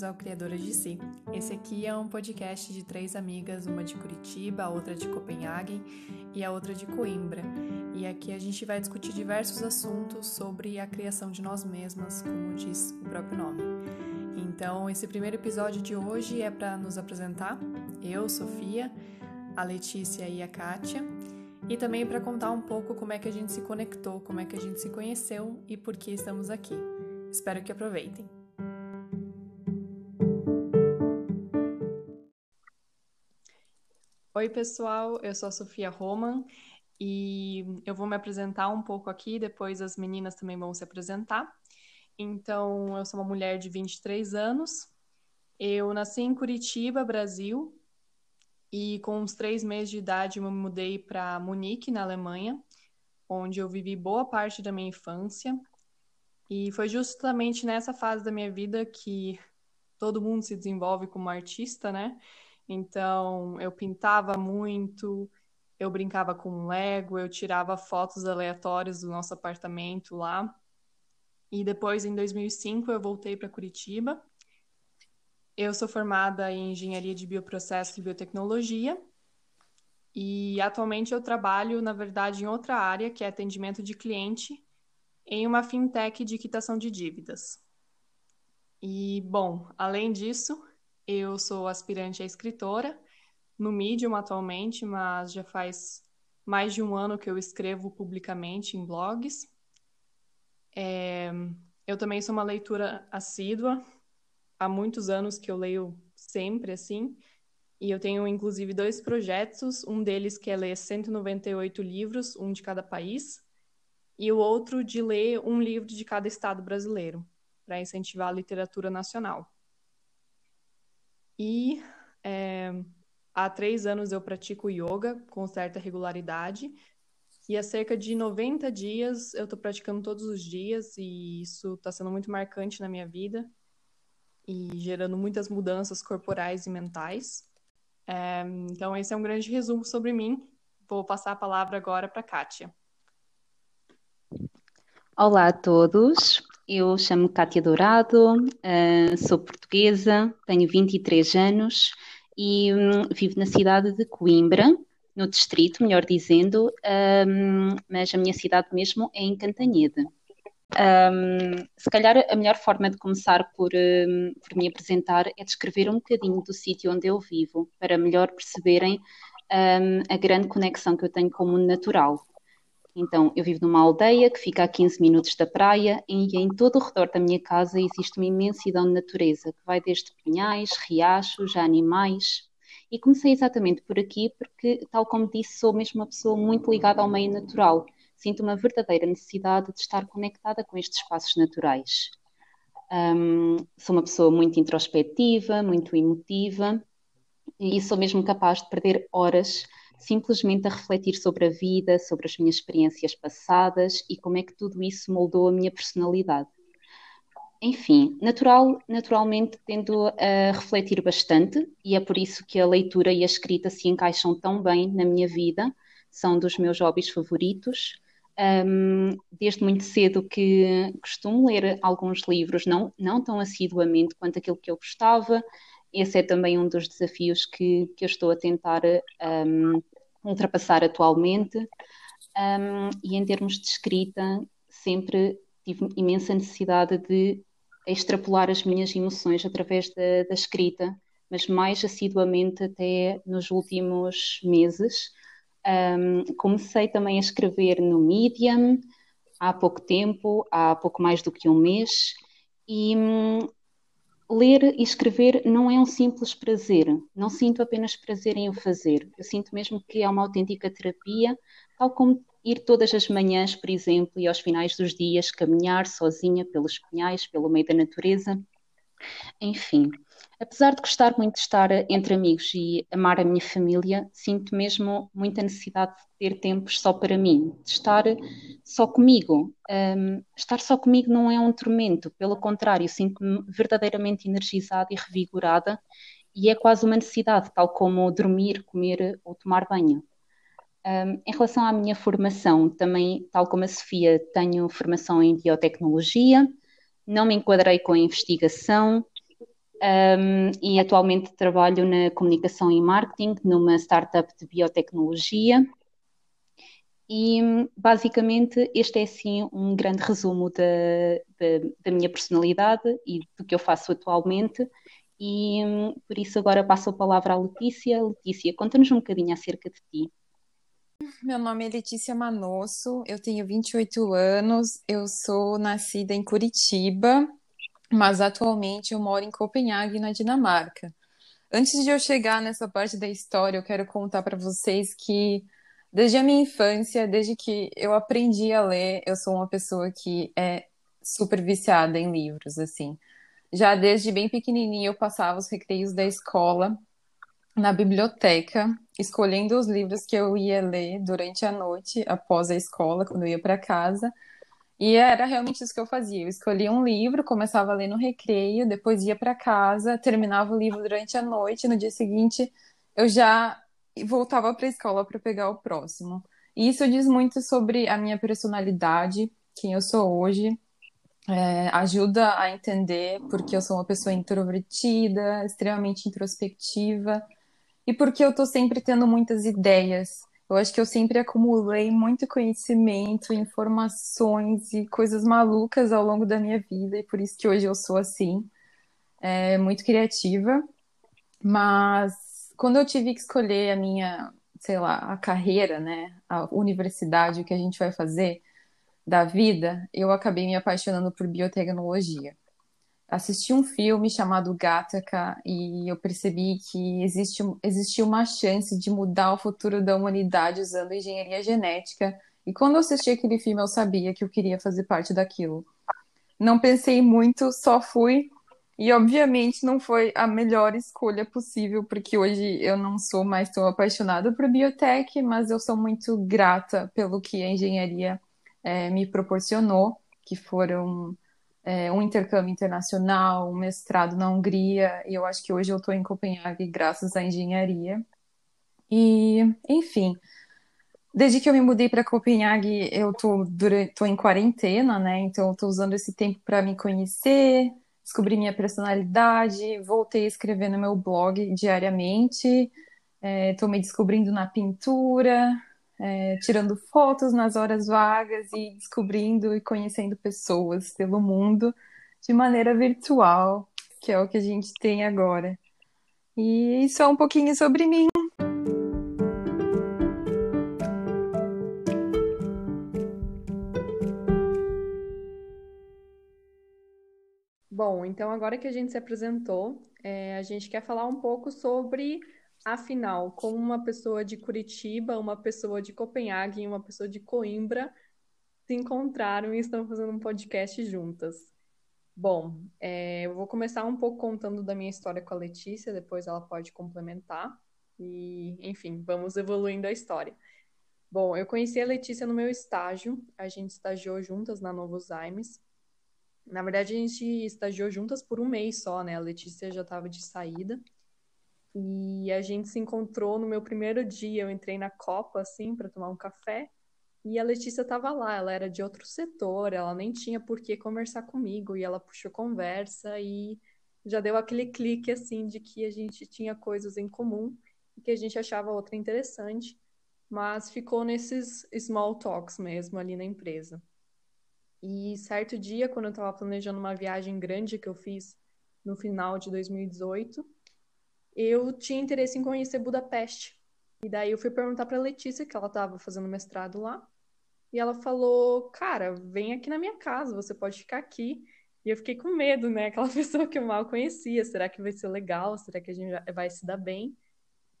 bem-vindos ao Criadoras de Si. Esse aqui é um podcast de três amigas, uma de Curitiba, a outra de Copenhague e a outra de Coimbra. E aqui a gente vai discutir diversos assuntos sobre a criação de nós mesmas, como diz o próprio nome. Então, esse primeiro episódio de hoje é para nos apresentar, eu, Sofia, a Letícia e a Kátia, e também para contar um pouco como é que a gente se conectou, como é que a gente se conheceu e por que estamos aqui. Espero que aproveitem. Oi, pessoal, eu sou a Sofia Roman e eu vou me apresentar um pouco aqui, depois as meninas também vão se apresentar. Então, eu sou uma mulher de 23 anos, eu nasci em Curitiba, Brasil, e com uns três meses de idade eu me mudei para Munique, na Alemanha, onde eu vivi boa parte da minha infância. E foi justamente nessa fase da minha vida que todo mundo se desenvolve como artista, né? Então, eu pintava muito, eu brincava com Lego, eu tirava fotos aleatórias do nosso apartamento lá. E depois, em 2005, eu voltei para Curitiba. Eu sou formada em Engenharia de Bioprocesso e Biotecnologia. E atualmente eu trabalho, na verdade, em outra área, que é atendimento de cliente, em uma fintech de quitação de dívidas. E, bom, além disso, eu sou aspirante a escritora no Medium atualmente, mas já faz mais de um ano que eu escrevo publicamente em blogs. É, eu também sou uma leitura assídua, há muitos anos que eu leio sempre assim, e eu tenho inclusive dois projetos, um deles que é ler 198 livros, um de cada país, e o outro de ler um livro de cada estado brasileiro, para incentivar a literatura nacional. E é, há três anos eu pratico yoga com certa regularidade. E há cerca de 90 dias eu estou praticando todos os dias, e isso está sendo muito marcante na minha vida e gerando muitas mudanças corporais e mentais. É, então, esse é um grande resumo sobre mim. Vou passar a palavra agora para a Kátia. Olá a todos, eu chamo-me Cátia Dourado, uh, sou portuguesa, tenho 23 anos e um, vivo na cidade de Coimbra, no distrito, melhor dizendo, um, mas a minha cidade mesmo é em Cantanhede. Um, se calhar a melhor forma de começar por, por, me apresentar é descrever um bocadinho do sítio onde eu vivo, para melhor perceberem a grande conexão que eu tenho com o mundo natural. Então, eu vivo numa aldeia que fica a 15 minutos da praia e em todo o redor da minha casa existe uma imensidão de natureza, que vai desde pinhais, riachos, a animais. E comecei exatamente por aqui porque, tal como disse, sou mesmo uma pessoa muito ligada ao meio natural. Sinto uma verdadeira necessidade de estar conectada com estes espaços naturais. Um, sou uma pessoa muito introspectiva, muito emotiva e sou mesmo capaz de perder horas simplesmente a refletir sobre a vida, sobre as minhas experiências passadas e como é que tudo isso moldou a minha personalidade. Enfim, natural, naturalmente tendo a refletir bastante e é por isso que a leitura e a escrita se encaixam tão bem na minha vida, são dos meus hobbies favoritos. Um, desde muito cedo que costumo ler alguns livros, não, não tão assiduamente quanto aquilo que eu gostava, esse é também um dos desafios que, que eu estou a tentar um, ultrapassar atualmente. Um, e em termos de escrita, sempre tive imensa necessidade de extrapolar as minhas emoções através da, da escrita, mas mais assiduamente até nos últimos meses. Um, comecei também a escrever no Medium há pouco tempo, há pouco mais do que um mês, e hum, ler e escrever não é um simples prazer. Não sinto apenas prazer em o fazer. Eu sinto mesmo que é uma autêntica terapia, tal como ir todas as manhãs, por exemplo, e aos finais dos dias caminhar sozinha pelos pinhais, pelo meio da natureza. Enfim, apesar de gostar muito de estar entre amigos e amar a minha família, sinto mesmo muita necessidade de ter tempos só para mim, de estar só comigo. Um, estar só comigo não é um tormento, pelo contrário, sinto-me verdadeiramente energizada e revigorada e é quase uma necessidade, tal como dormir, comer ou tomar banho. Um, em relação à minha formação, também, tal como a Sofia, tenho formação em biotecnologia, não me enquadrei com a investigação, um, e atualmente trabalho na comunicação e marketing numa startup de biotecnologia. E basicamente este é assim um grande resumo da, da, da minha personalidade e do que eu faço atualmente. E por isso agora passo a palavra à Letícia. Letícia, conta-nos um bocadinho acerca de ti. Meu nome é Letícia Manosso, eu tenho 28 anos, eu sou nascida em Curitiba, mas atualmente eu moro em Copenhague, na Dinamarca. Antes de eu chegar nessa parte da história, eu quero contar para vocês que desde a minha infância, desde que eu aprendi a ler, eu sou uma pessoa que é super viciada em livros, assim. Já desde bem pequenininha eu passava os recreios da escola na biblioteca, escolhendo os livros que eu ia ler durante a noite, após a escola, quando eu ia para casa. E era realmente isso que eu fazia. Eu escolhia um livro, começava a ler no recreio, depois ia para casa, terminava o livro durante a noite, no dia seguinte eu já voltava para a escola para pegar o próximo. E isso diz muito sobre a minha personalidade, quem eu sou hoje. É, ajuda a entender porque eu sou uma pessoa introvertida, extremamente introspectiva e porque eu estou sempre tendo muitas ideias. Eu acho que eu sempre acumulei muito conhecimento, informações e coisas malucas ao longo da minha vida, e por isso que hoje eu sou assim, é, muito criativa. Mas quando eu tive que escolher a minha, sei lá, a carreira, né, a universidade, o que a gente vai fazer da vida, eu acabei me apaixonando por biotecnologia assisti um filme chamado Gattaca e eu percebi que existe, existe uma chance de mudar o futuro da humanidade usando engenharia genética. E quando eu assisti aquele filme, eu sabia que eu queria fazer parte daquilo. Não pensei muito, só fui. E obviamente não foi a melhor escolha possível, porque hoje eu não sou mais tão apaixonada por biotech, mas eu sou muito grata pelo que a engenharia é, me proporcionou, que foram é, um intercâmbio internacional, um mestrado na Hungria, e eu acho que hoje eu estou em Copenhague graças à engenharia. E, enfim, desde que eu me mudei para Copenhague, eu tô, tô em quarentena, né? Então, estou usando esse tempo para me conhecer, descobrir minha personalidade, voltei a escrever no meu blog diariamente, estou é, me descobrindo na pintura, é, tirando fotos nas horas vagas e descobrindo e conhecendo pessoas pelo mundo de maneira virtual, que é o que a gente tem agora. E isso é um pouquinho sobre mim. Bom, então agora que a gente se apresentou, é, a gente quer falar um pouco sobre Afinal, como uma pessoa de Curitiba, uma pessoa de Copenhague e uma pessoa de Coimbra se encontraram e estão fazendo um podcast juntas. Bom, é, eu vou começar um pouco contando da minha história com a Letícia, depois ela pode complementar. E, enfim, vamos evoluindo a história. Bom, eu conheci a Letícia no meu estágio, a gente estagiou juntas na Novos Aimes. Na verdade, a gente estagiou juntas por um mês só, né? A Letícia já estava de saída. E a gente se encontrou no meu primeiro dia. Eu entrei na Copa, assim, para tomar um café. E a Letícia estava lá. Ela era de outro setor, ela nem tinha por que conversar comigo. E ela puxou conversa e já deu aquele clique, assim, de que a gente tinha coisas em comum e que a gente achava outra interessante. Mas ficou nesses small talks mesmo ali na empresa. E certo dia, quando eu estava planejando uma viagem grande que eu fiz no final de 2018 eu tinha interesse em conhecer Budapeste. E daí eu fui perguntar para Letícia, que ela estava fazendo mestrado lá. E ela falou: Cara, vem aqui na minha casa, você pode ficar aqui. E eu fiquei com medo, né? Aquela pessoa que eu mal conhecia. Será que vai ser legal? Será que a gente vai se dar bem?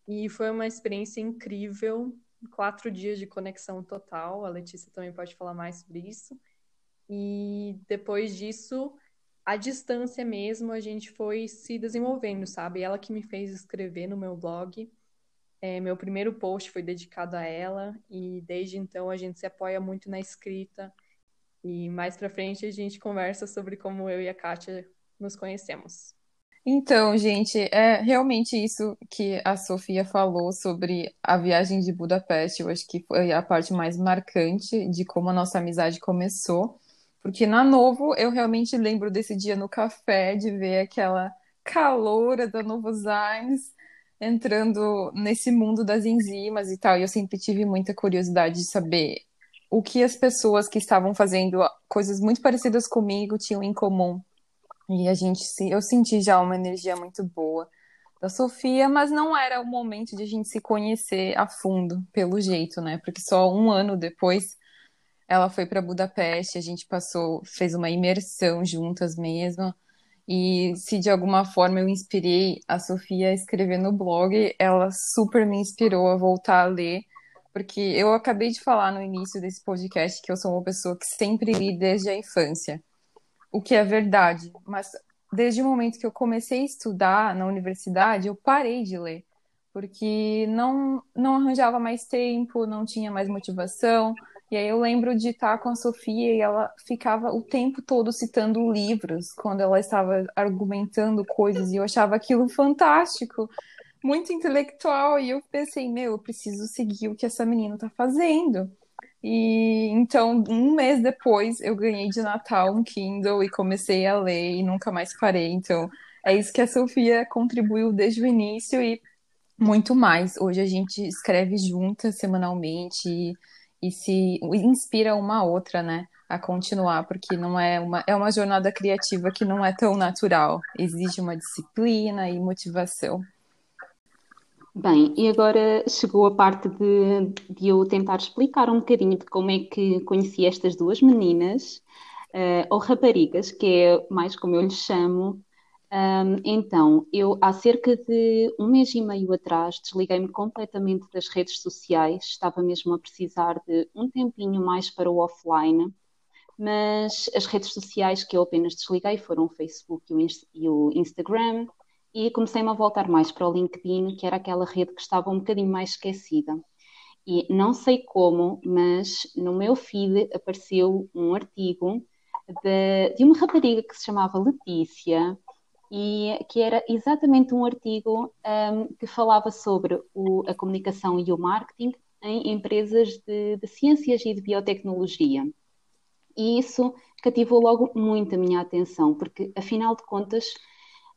E foi uma experiência incrível. Quatro dias de conexão total. A Letícia também pode falar mais sobre isso. E depois disso, a distância mesmo, a gente foi se desenvolvendo, sabe? Ela que me fez escrever no meu blog. É, meu primeiro post foi dedicado a ela e desde então a gente se apoia muito na escrita. E mais para frente a gente conversa sobre como eu e a Kátia nos conhecemos. Então, gente, é realmente isso que a Sofia falou sobre a viagem de Budapeste. Eu acho que foi a parte mais marcante de como a nossa amizade começou. Porque na Novo eu realmente lembro desse dia no café, de ver aquela caloura da Novozymes, entrando nesse mundo das enzimas e tal. E eu sempre tive muita curiosidade de saber o que as pessoas que estavam fazendo coisas muito parecidas comigo tinham em comum. E a gente, eu senti já uma energia muito boa da Sofia, mas não era o momento de a gente se conhecer a fundo, pelo jeito, né? Porque só um ano depois ela foi para Budapeste, a gente passou, fez uma imersão juntas mesmo. E se de alguma forma eu inspirei a Sofia a escrever no blog, ela super me inspirou a voltar a ler, porque eu acabei de falar no início desse podcast que eu sou uma pessoa que sempre li desde a infância, o que é verdade, mas desde o momento que eu comecei a estudar na universidade, eu parei de ler, porque não, não arranjava mais tempo, não tinha mais motivação. E aí eu lembro de estar com a Sofia e ela ficava o tempo todo citando livros quando ela estava argumentando coisas e eu achava aquilo fantástico, muito intelectual. E eu pensei, meu, eu preciso seguir o que essa menina está fazendo. E então, um mês depois, eu ganhei de Natal um Kindle e comecei a ler e nunca mais parei. Então, é isso que a Sofia contribuiu desde o início e muito mais. Hoje a gente escreve juntas semanalmente e, se inspira uma a outra, né? A continuar, porque não é uma, é uma jornada criativa que não é tão natural. Exige uma disciplina e motivação. Bem, e agora chegou a parte de, de eu tentar explicar um bocadinho de como é que conheci estas duas meninas, uh, ou raparigas, que é mais como eu lhes chamo. Um, então, eu há cerca de um mês e meio atrás desliguei-me completamente das redes sociais, estava mesmo a precisar de um tempinho mais para o offline, mas as redes sociais que eu apenas desliguei foram o Facebook e o Instagram, e comecei-me a voltar mais para o LinkedIn, que era aquela rede que estava um bocadinho mais esquecida. E não sei como, mas no meu feed apareceu um artigo de, de uma rapariga que se chamava Letícia e que era exatamente um artigo um, que falava sobre o, a comunicação e o marketing em empresas de, de ciências e de biotecnologia. E isso cativou logo muito a minha atenção, porque afinal de contas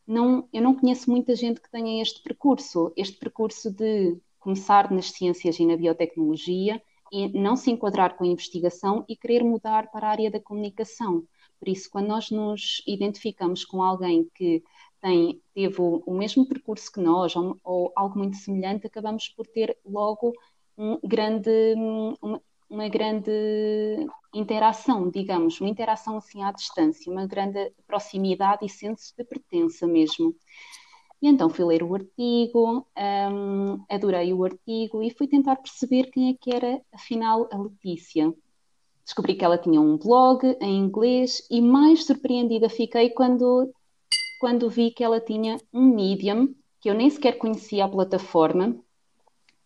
não, eu não conheço muita gente que tenha este percurso, este percurso de começar nas ciências e na biotecnologia e não se enquadrar com a investigação e querer mudar para a área da comunicação. Por isso, quando nós nos identificamos com alguém que tem, teve o, o mesmo percurso que nós ou, ou, algo muito semelhante, acabamos por ter logo um grande, uma, uma grande interação, digamos, uma interação assim à distância, uma grande proximidade e senso de pertença mesmo. E então fui ler o artigo, um, adorei o artigo e fui tentar perceber quem é que era, afinal, a Letícia. Descobri que ela tinha um blog em inglês e mais surpreendida fiquei quando, quando vi que ela tinha um Medium, que eu nem sequer conhecia a plataforma,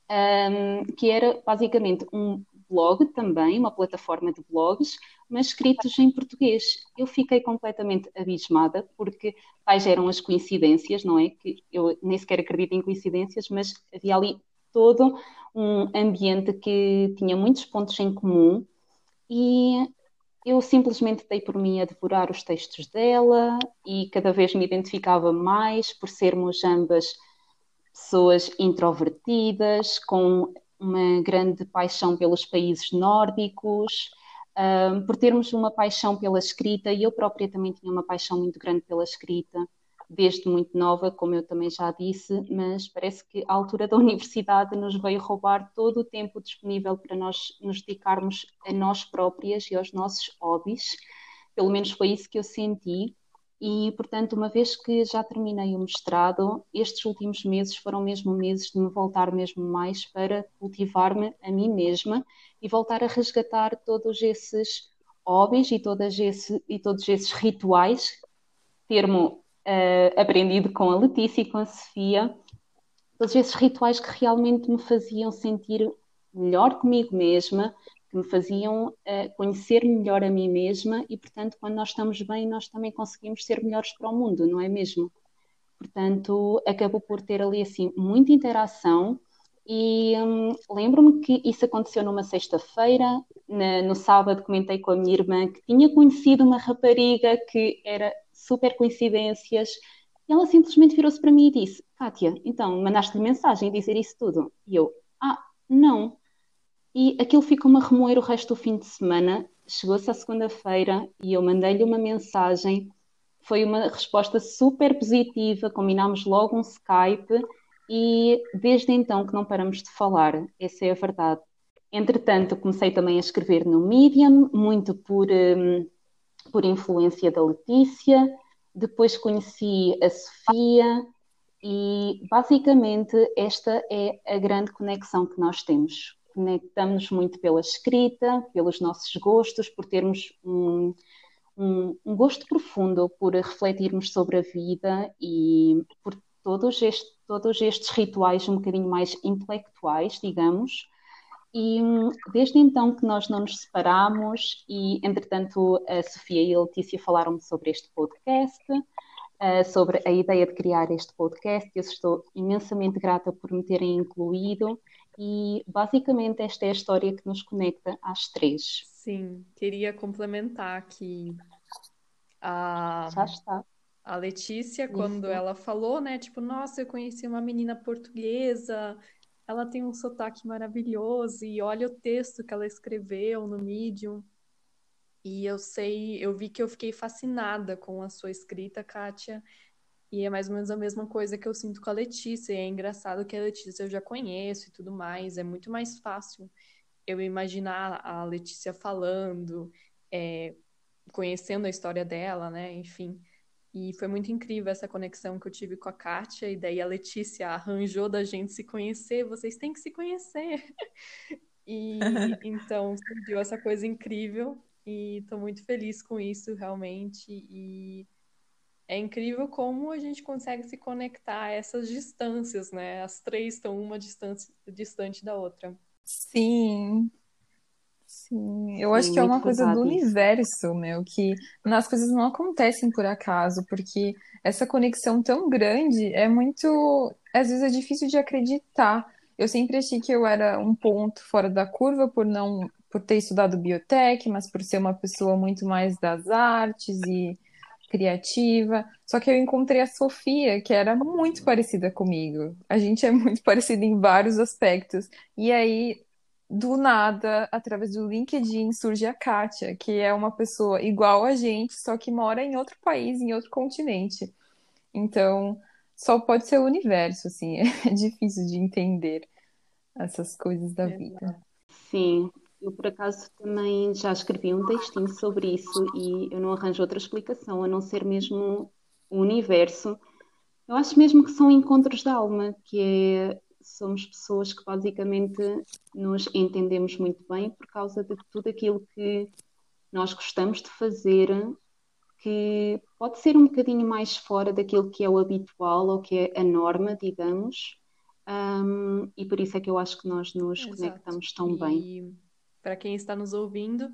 um, que era basicamente um blog também, uma plataforma de blogs, mas escritos em português. Eu fiquei completamente abismada, porque tais eram as coincidências, não é? Que eu nem sequer acredito em coincidências, mas havia ali todo um ambiente que tinha muitos pontos em comum e eu simplesmente dei por mim a devorar os textos dela e cada vez me identificava mais por sermos ambas pessoas introvertidas, com uma grande paixão pelos países nórdicos, um, por termos uma paixão pela escrita, e eu própria também tinha uma paixão muito grande pela escrita, desde muito nova, como eu também já disse, mas parece que a altura da universidade nos veio roubar todo o tempo disponível para nós nos dedicarmos a nós próprias e aos nossos hobbies. Pelo menos foi isso que eu senti. E, portanto, uma vez que já terminei o mestrado, estes últimos meses foram mesmo meses de me voltar mesmo mais para cultivar-me a mim mesma e voltar a resgatar todos esses hobbies e, todos, esse, e todos esses rituais, termo uh, aprendido com a Letícia e com a Sofia, todos esses rituais que realmente me faziam sentir melhor comigo mesma, que me faziam uh, conhecer melhor a mim mesma e, portanto, quando nós estamos bem, nós também conseguimos ser melhores para o mundo, não é mesmo? Portanto, acabou por ter ali assim muita interação e hum, lembro-me que isso aconteceu numa sexta-feira. No sábado comentei com a minha irmã que tinha conhecido uma rapariga que era super coincidências E ela simplesmente virou-se para mim e disse: Kátia, então mandaste-lhe mensagem dizer isso tudo? E eu: Ah, não. E aquilo ficou-me a remoer o resto do fim de semana. Chegou-se à segunda-feira e eu mandei-lhe uma mensagem. Foi uma resposta super positiva. Combinámos logo um Skype e desde então que não paramos de falar. Essa é a verdade. Entretanto, comecei também a escrever no Medium, muito por, um, por influência da Letícia. Depois conheci a Sofia e basicamente esta é a grande conexão que nós temos. Conectamos muito pela escrita, pelos nossos gostos, por termos um, um, um gosto profundo por refletirmos sobre a vida e por todos, este, todos estes rituais um bocadinho mais intelectuais, digamos, e hum, desde então que nós não nos separamos, e entretanto a Sofia e a Letícia falaram sobre este podcast, uh, sobre a ideia de criar este podcast. Eu estou imensamente grata por me terem incluído, e basicamente esta é a história que nos conecta às três. Sim, queria complementar que a. Já está. A Letícia, quando Isso. ela falou, né, tipo, nossa, eu conheci uma menina portuguesa ela tem um sotaque maravilhoso e olha o texto que ela escreveu no Medium. E eu sei, eu vi que eu fiquei fascinada com a sua escrita, Kátia. E é mais ou menos a mesma coisa que eu sinto com a Letícia. E é engraçado que a Letícia eu já conheço e tudo mais. É muito mais fácil eu imaginar a Letícia falando, é, conhecendo a história dela, né? Enfim. E foi muito incrível essa conexão que eu tive com a Kátia, e daí a Letícia arranjou da gente se conhecer, vocês têm que se conhecer. E então surgiu essa coisa incrível, e estou muito feliz com isso, realmente. E é incrível como a gente consegue se conectar a essas distâncias, né? As três estão uma distância, distante da outra. Sim, Sim, eu acho que é uma coisa do universo, meu, que as coisas não acontecem por acaso, porque essa conexão tão grande é muito. Às vezes é difícil de acreditar. Eu sempre achei que eu era um ponto fora da curva por não por ter estudado biotech, mas por ser uma pessoa muito mais das artes e criativa. Só que eu encontrei a Sofia, que era muito parecida comigo. A gente é muito parecida em vários aspectos. E aí do nada, através do LinkedIn, surge a Kátia, que é uma pessoa igual a gente, só que mora em outro país, em outro continente. Então, só pode ser o universo, assim, é difícil de entender essas coisas da vida. Sim, eu por acaso também já escrevi um textinho sobre isso e eu não arranjo outra explicação a não ser mesmo o universo. Eu acho mesmo que são encontros da alma, que é somos pessoas que basicamente nos entendemos muito bem por causa de tudo aquilo que nós gostamos de fazer, que pode ser um bocadinho mais fora daquilo que é o habitual ou que é a norma, digamos, um, e por isso é que eu acho que nós nos Exato. conectamos tão e bem. Para quem está nos ouvindo,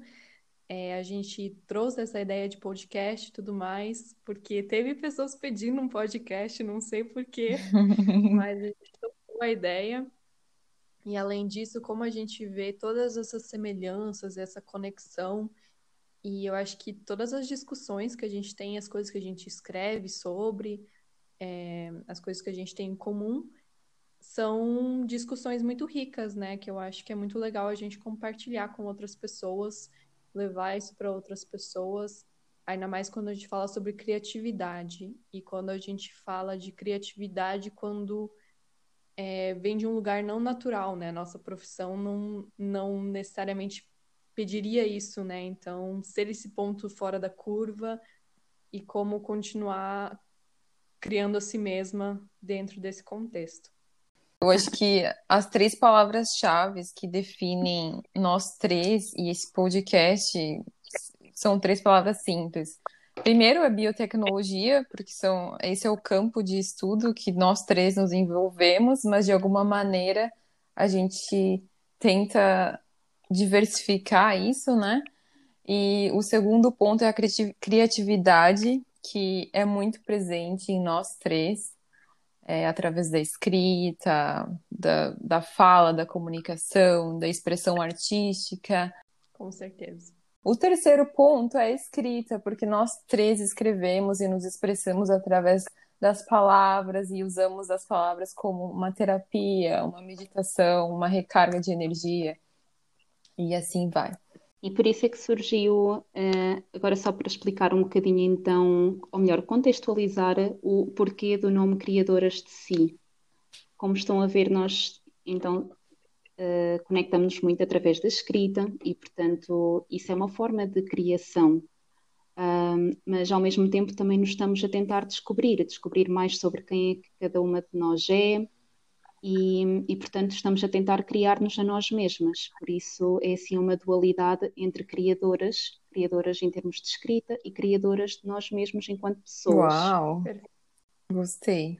é, a gente trouxe essa ideia de podcast e tudo mais, porque teve pessoas pedindo um podcast, não sei porquê, mas a gente a ideia. E além disso, como a gente vê todas essas semelhanças, essa conexão, e eu acho que todas as discussões que a gente tem, as coisas que a gente escreve sobre, é, as coisas que a gente tem em comum, são discussões muito ricas, né? Que eu acho que é muito legal a gente compartilhar com outras pessoas, levar isso para outras pessoas, ainda mais quando a gente fala sobre criatividade e quando a gente fala de criatividade quando é, vem de um lugar não natural, né? Nossa profissão não, não necessariamente pediria isso, né? Então, ser esse ponto fora da curva e como continuar criando a si mesma dentro desse contexto. Eu acho que as três palavras-chave que definem nós três e esse podcast são três palavras simples: Primeiro é biotecnologia, porque são, esse é o campo de estudo que nós três nos envolvemos, mas de alguma maneira a gente tenta diversificar isso, né? E o segundo ponto é a criatividade, que é muito presente em nós três, é, através da escrita, da, da fala, da comunicação, da expressão artística. Com certeza. O terceiro ponto é a escrita, porque nós três escrevemos e nos expressamos através das palavras e usamos as palavras como uma terapia, uma meditação, uma recarga de energia e assim vai. E por isso é que surgiu, uh, agora só para explicar um bocadinho então, ou melhor, contextualizar o porquê do nome Criadoras de Si. Como estão a ver, nós então uh, conectamos-nos muito através da escrita e, portanto, isso é uma forma de criação. Um, mas ao mesmo tempo também nos estamos a tentar descobrir, a descobrir mais sobre quem é que cada uma de nós é, e, e, portanto estamos a tentar criar-nos a nós mesmas. Por isso é assim uma dualidade entre criadoras, criadoras em termos de escrita e criadoras de nós mesmos enquanto pessoas. Uau! Gostei.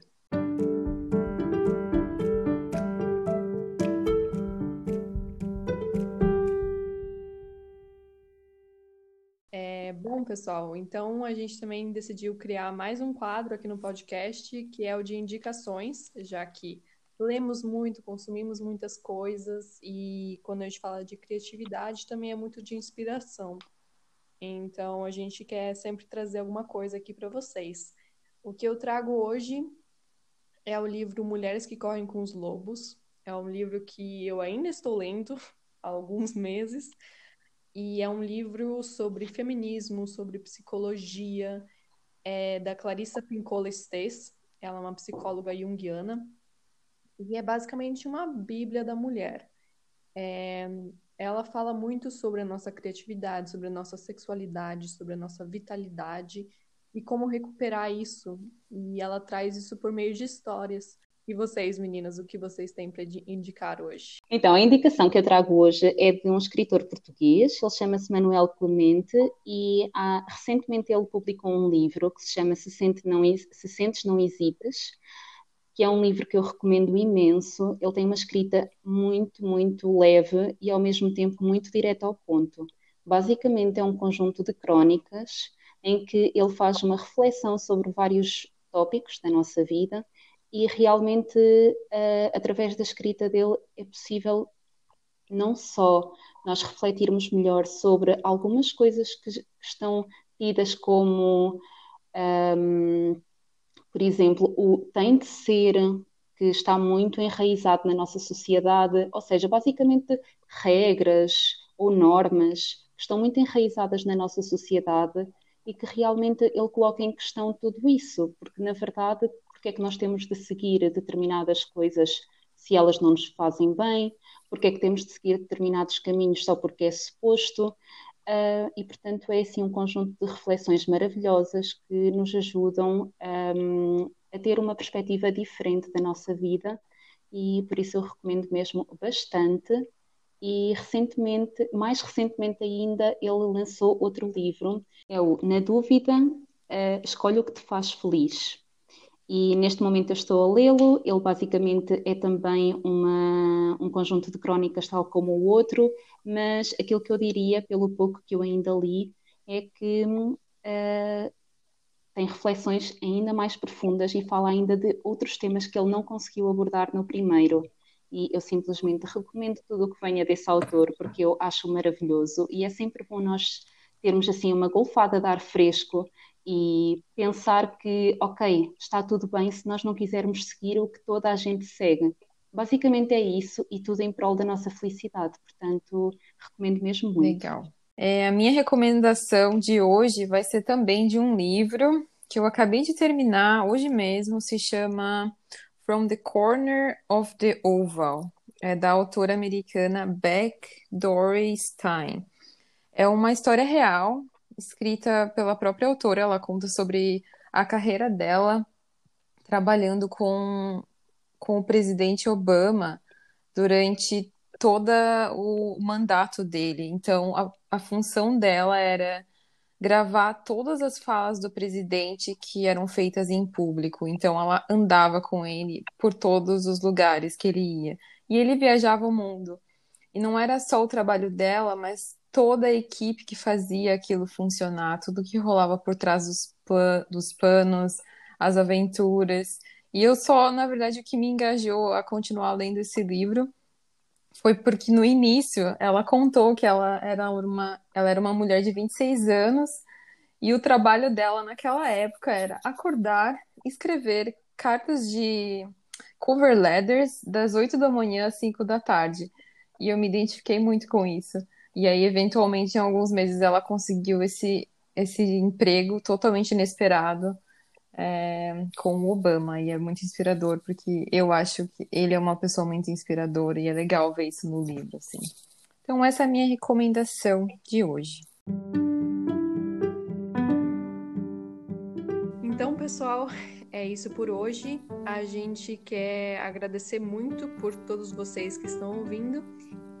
Pessoal, então a gente também decidiu criar mais um quadro aqui no podcast, que é o de indicações, já que lemos muito, consumimos muitas coisas e quando a gente fala de criatividade também é muito de inspiração. Então a gente quer sempre trazer alguma coisa aqui para vocês. O que eu trago hoje é o livro Mulheres que Correm com os Lobos. É um livro que eu ainda estou lendo há alguns meses e é um livro sobre feminismo, sobre psicologia, é da Clarissa Pinkola Estes. Ela é uma psicóloga junguiana e é basicamente uma bíblia da mulher. É, ela fala muito sobre a nossa criatividade, sobre a nossa sexualidade, sobre a nossa vitalidade e como recuperar isso. E ela traz isso por meio de histórias. E vocês, meninas, o que vocês têm para indicar hoje? Então, a indicação que eu trago hoje é de um escritor português, ele chama-se Manuel Clemente e há, recentemente ele publicou um livro que se chama Se, Sente não, se Sentes Não Hesites, que é um livro que eu recomendo imenso. Ele tem uma escrita muito, muito leve e ao mesmo tempo muito direta ao ponto. Basicamente é um conjunto de crónicas em que ele faz uma reflexão sobre vários tópicos da nossa vida e realmente uh, através da escrita dele é possível não só nós refletirmos melhor sobre algumas coisas que, que estão tidas como um, por exemplo, o tem de ser, que está muito enraizado na nossa sociedade, ou seja, basicamente regras ou normas que estão muito enraizadas na nossa sociedade e que realmente ele coloca em questão tudo isso, porque na verdade, porque é que nós temos de seguir determinadas coisas se elas não nos fazem bem, porque é que temos de seguir determinados caminhos só porque é suposto, Uh, e, portanto, é assim um conjunto de reflexões maravilhosas que nos ajudam um, a ter uma perspectiva diferente da nossa vida. E por isso eu recomendo mesmo bastante. E recentemente, mais recentemente ainda, ele lançou outro livro, é o Na Dúvida, uh, Escolhe o que te faz feliz e neste momento eu estou a lê-lo. Ele basicamente é também uma, um conjunto de crónicas, tal como o outro, mas aquilo que eu diria, pelo pouco que eu ainda li, é que uh, tem reflexões ainda mais profundas e fala ainda de outros temas que ele não conseguiu abordar no primeiro. E eu simplesmente recomendo tudo o que venha desse autor, porque eu acho maravilhoso e é sempre bom nós termos assim uma golfada de ar fresco e pensar que, ok, está tudo bem se nós não quisermos seguir o que toda a gente segue. Basicamente é isso e tudo em prol da nossa felicidade. Portanto, recomendo mesmo muito. Legal. É, a minha recomendação de hoje vai ser também de um livro que eu acabei de terminar hoje mesmo, se chama From the Corner of the Oval, é da autora americana Beck Dory Stein. É uma história real escrita pela própria autora. Ela conta sobre a carreira dela trabalhando com, com o presidente Obama durante todo o mandato dele. Então, a, a função dela era gravar todas as falas do presidente que eram feitas em público. Então, ela andava com ele por todos os lugares que ele ia. E ele viajava o mundo. E não era só o trabalho dela, mas toda a equipe que fazia aquilo funcionar, tudo que rolava por trás dos, dos panos, as aventuras. E eu só, na verdade, o que me engajou a continuar lendo esse livro foi porque no início ela contou que ela era uma, ela era uma mulher de 26 anos E o trabalho dela naquela época era acordar, escrever cartas de cover letters das 8 da manhã às 5 da tarde. E eu me identifiquei muito com isso. E aí, eventualmente, em alguns meses, ela conseguiu esse, esse emprego totalmente inesperado é, com o Obama. E é muito inspirador, porque eu acho que ele é uma pessoa muito inspiradora e é legal ver isso no livro, assim. Então, essa é a minha recomendação de hoje. Então, pessoal, é isso por hoje. A gente quer agradecer muito por todos vocês que estão ouvindo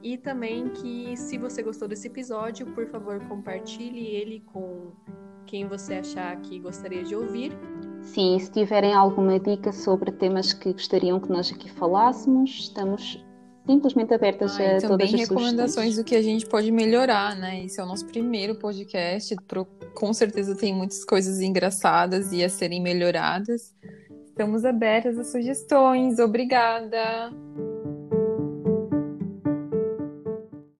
e também que se você gostou desse episódio, por favor, compartilhe ele com quem você achar que gostaria de ouvir. Sim, se tiverem alguma dica sobre temas que gostariam que nós aqui falássemos, estamos simplesmente abertas ah, a todas as recomendações do que a gente pode melhorar, né? Esse é o nosso primeiro podcast, com certeza tem muitas coisas engraçadas e a serem melhoradas. Estamos abertas a sugestões. Obrigada!